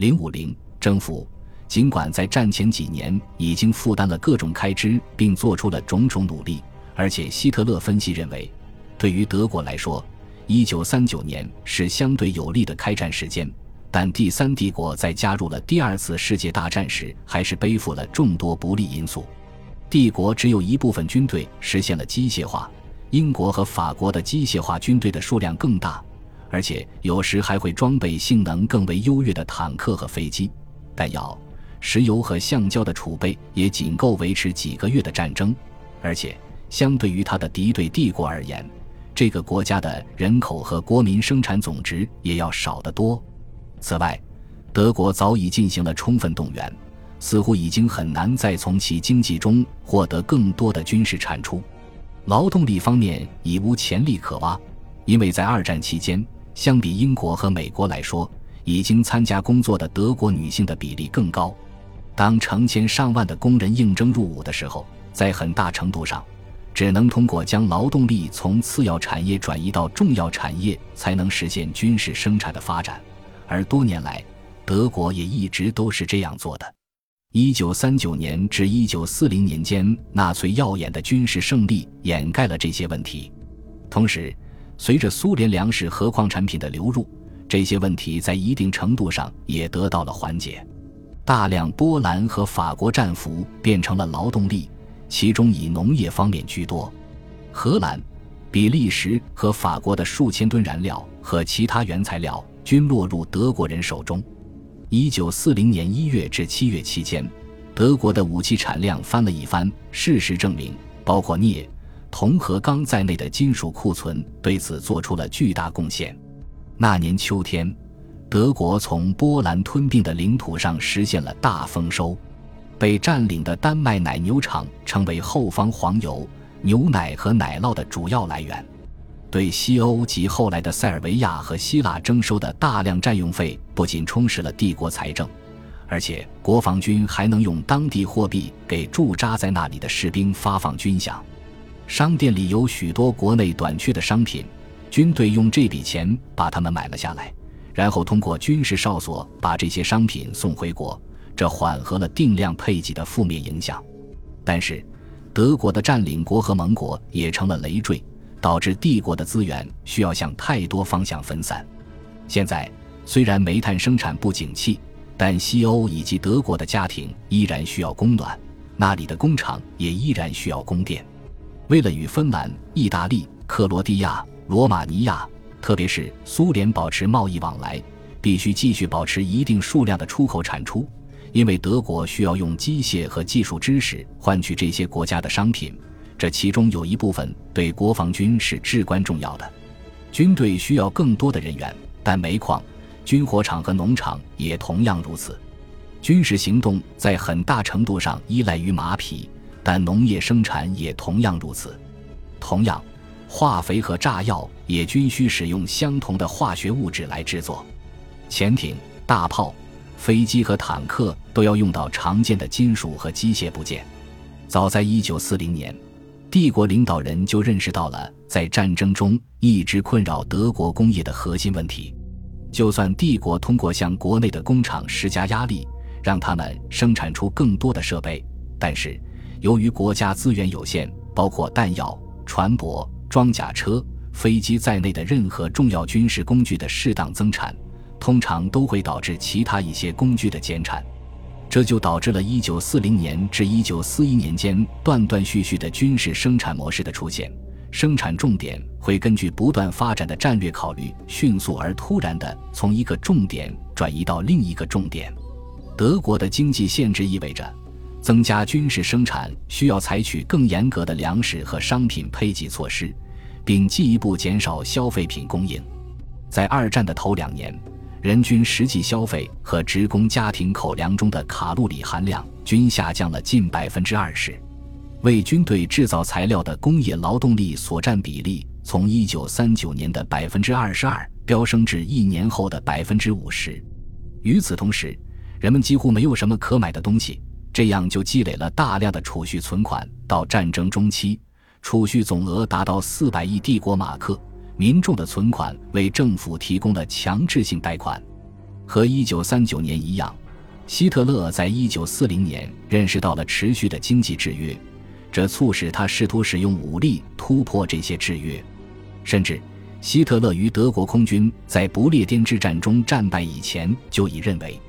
零五零征服。尽管在战前几年已经负担了各种开支，并做出了种种努力，而且希特勒分析认为，对于德国来说，一九三九年是相对有利的开战时间。但第三帝国在加入了第二次世界大战时，还是背负了众多不利因素。帝国只有一部分军队实现了机械化，英国和法国的机械化军队的数量更大，而且有时还会装备性能更为优越的坦克和飞机，弹药。石油和橡胶的储备也仅够维持几个月的战争，而且相对于他的敌对帝国而言，这个国家的人口和国民生产总值也要少得多。此外，德国早已进行了充分动员，似乎已经很难再从其经济中获得更多的军事产出。劳动力方面已无潜力可挖，因为在二战期间，相比英国和美国来说，已经参加工作的德国女性的比例更高。当成千上万的工人应征入伍的时候，在很大程度上，只能通过将劳动力从次要产业转移到重要产业，才能实现军事生产的发展。而多年来，德国也一直都是这样做的。一九三九年至一九四零年间，纳粹耀眼的军事胜利掩盖了这些问题。同时，随着苏联粮食和矿产品的流入，这些问题在一定程度上也得到了缓解。大量波兰和法国战俘变成了劳动力，其中以农业方面居多。荷兰、比利时和法国的数千吨燃料和其他原材料均落入德国人手中。一九四零年一月至七月期间，德国的武器产量翻了一番。事实证明，包括镍、铜和钢在内的金属库存对此做出了巨大贡献。那年秋天。德国从波兰吞并的领土上实现了大丰收，被占领的丹麦奶牛场成为后方黄油、牛奶和奶酪的主要来源。对西欧及后来的塞尔维亚和希腊征收的大量占用费，不仅充实了帝国财政，而且国防军还能用当地货币给驻扎在那里的士兵发放军饷。商店里有许多国内短缺的商品，军队用这笔钱把它们买了下来。然后通过军事哨所把这些商品送回国，这缓和了定量配给的负面影响。但是，德国的占领国和盟国也成了累赘，导致帝国的资源需要向太多方向分散。现在，虽然煤炭生产不景气，但西欧以及德国的家庭依然需要供暖，那里的工厂也依然需要供电。为了与芬兰、意大利、克罗地亚、罗马尼亚。特别是苏联保持贸易往来，必须继续保持一定数量的出口产出，因为德国需要用机械和技术知识换取这些国家的商品，这其中有一部分对国防军是至关重要的。军队需要更多的人员，但煤矿、军火厂和农场也同样如此。军事行动在很大程度上依赖于马匹，但农业生产也同样如此。同样。化肥和炸药也均需使用相同的化学物质来制作，潜艇、大炮、飞机和坦克都要用到常见的金属和机械部件。早在1940年，帝国领导人就认识到了在战争中一直困扰德国工业的核心问题。就算帝国通过向国内的工厂施加压力，让他们生产出更多的设备，但是由于国家资源有限，包括弹药、船舶。装甲车、飞机在内的任何重要军事工具的适当增产，通常都会导致其他一些工具的减产，这就导致了1940年至1941年间断断续续的军事生产模式的出现。生产重点会根据不断发展的战略考虑，迅速而突然地从一个重点转移到另一个重点。德国的经济限制意味着。增加军事生产需要采取更严格的粮食和商品配给措施，并进一步减少消费品供应。在二战的头两年，人均实际消费和职工家庭口粮中的卡路里含量均下降了近百分之二十。为军队制造材料的工业劳动力所占比例，从一九三九年的百分之二十二飙升至一年后的百分之五十。与此同时，人们几乎没有什么可买的东西。这样就积累了大量的储蓄存款。到战争中期，储蓄总额达到四百亿帝国马克。民众的存款为政府提供了强制性贷款。和1939年一样，希特勒在1940年认识到了持续的经济制约，这促使他试图使用武力突破这些制约。甚至，希特勒于德国空军在不列颠之战中战败以前就已认为，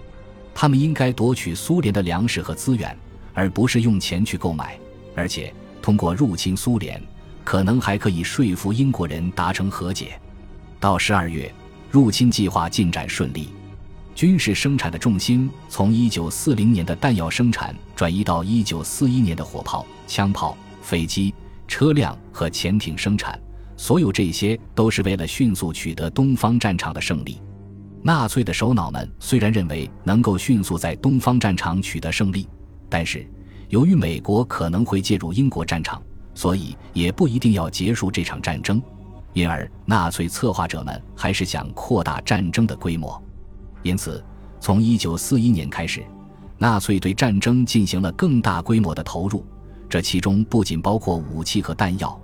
他们应该夺取苏联的粮食和资源，而不是用钱去购买，而且通过入侵苏联。可能还可以说服英国人达成和解。到十二月，入侵计划进展顺利，军事生产的重心从一九四零年的弹药生产转移到一九四一年的火炮、枪炮、飞机、车辆和潜艇生产。所有这些都是为了迅速取得东方战场的胜利。纳粹的首脑们虽然认为能够迅速在东方战场取得胜利，但是由于美国可能会介入英国战场。所以也不一定要结束这场战争，因而纳粹策划者们还是想扩大战争的规模。因此，从1941年开始，纳粹对战争进行了更大规模的投入。这其中不仅包括武器和弹药，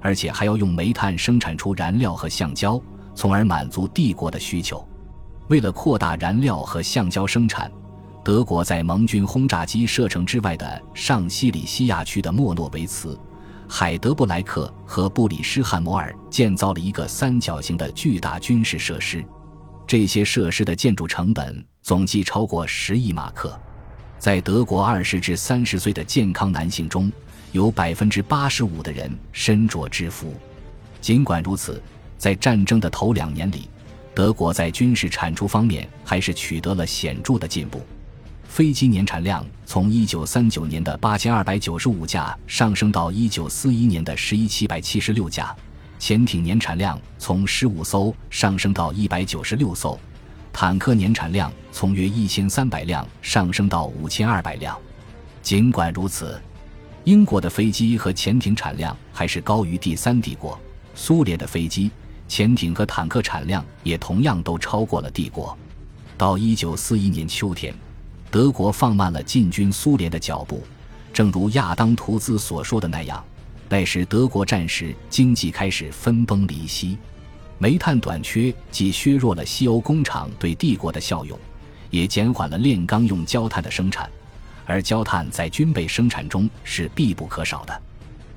而且还要用煤炭生产出燃料和橡胶，从而满足帝国的需求。为了扩大燃料和橡胶生产，德国在盟军轰炸机射程之外的上西里西亚区的莫诺维茨。海德布莱克和布里施汉摩尔建造了一个三角形的巨大军事设施，这些设施的建筑成本总计超过十亿马克。在德国二十至三十岁的健康男性中，有百分之八十五的人身着制服。尽管如此，在战争的头两年里，德国在军事产出方面还是取得了显著的进步。飞机年产量从一九三九年的八千二百九十五架上升到一九四一年的十一七百七十六架，潜艇年产量从十五艘上升到一百九十六艘，坦克年产量从约一千三百辆上升到五千二百辆。尽管如此，英国的飞机和潜艇产量还是高于第三帝国，苏联的飞机、潜艇和坦克产量也同样都超过了帝国。到一九四一年秋天。德国放慢了进军苏联的脚步，正如亚当·图兹所说的那样，那时德国战时经济开始分崩离析，煤炭短缺既削弱了西欧工厂对帝国的效用，也减缓了炼钢用焦炭的生产，而焦炭在军备生产中是必不可少的。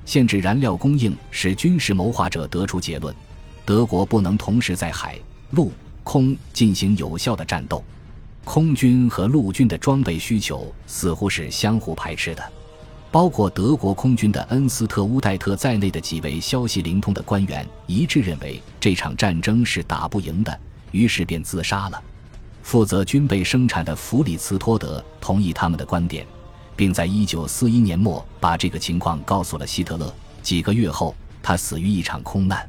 限制燃料供应使军事谋划者得出结论：德国不能同时在海、陆、空进行有效的战斗。空军和陆军的装备需求似乎是相互排斥的，包括德国空军的恩斯特·乌代特在内的几位消息灵通的官员一致认为这场战争是打不赢的，于是便自杀了。负责军备生产的弗里茨托德同意他们的观点，并在1941年末把这个情况告诉了希特勒。几个月后，他死于一场空难。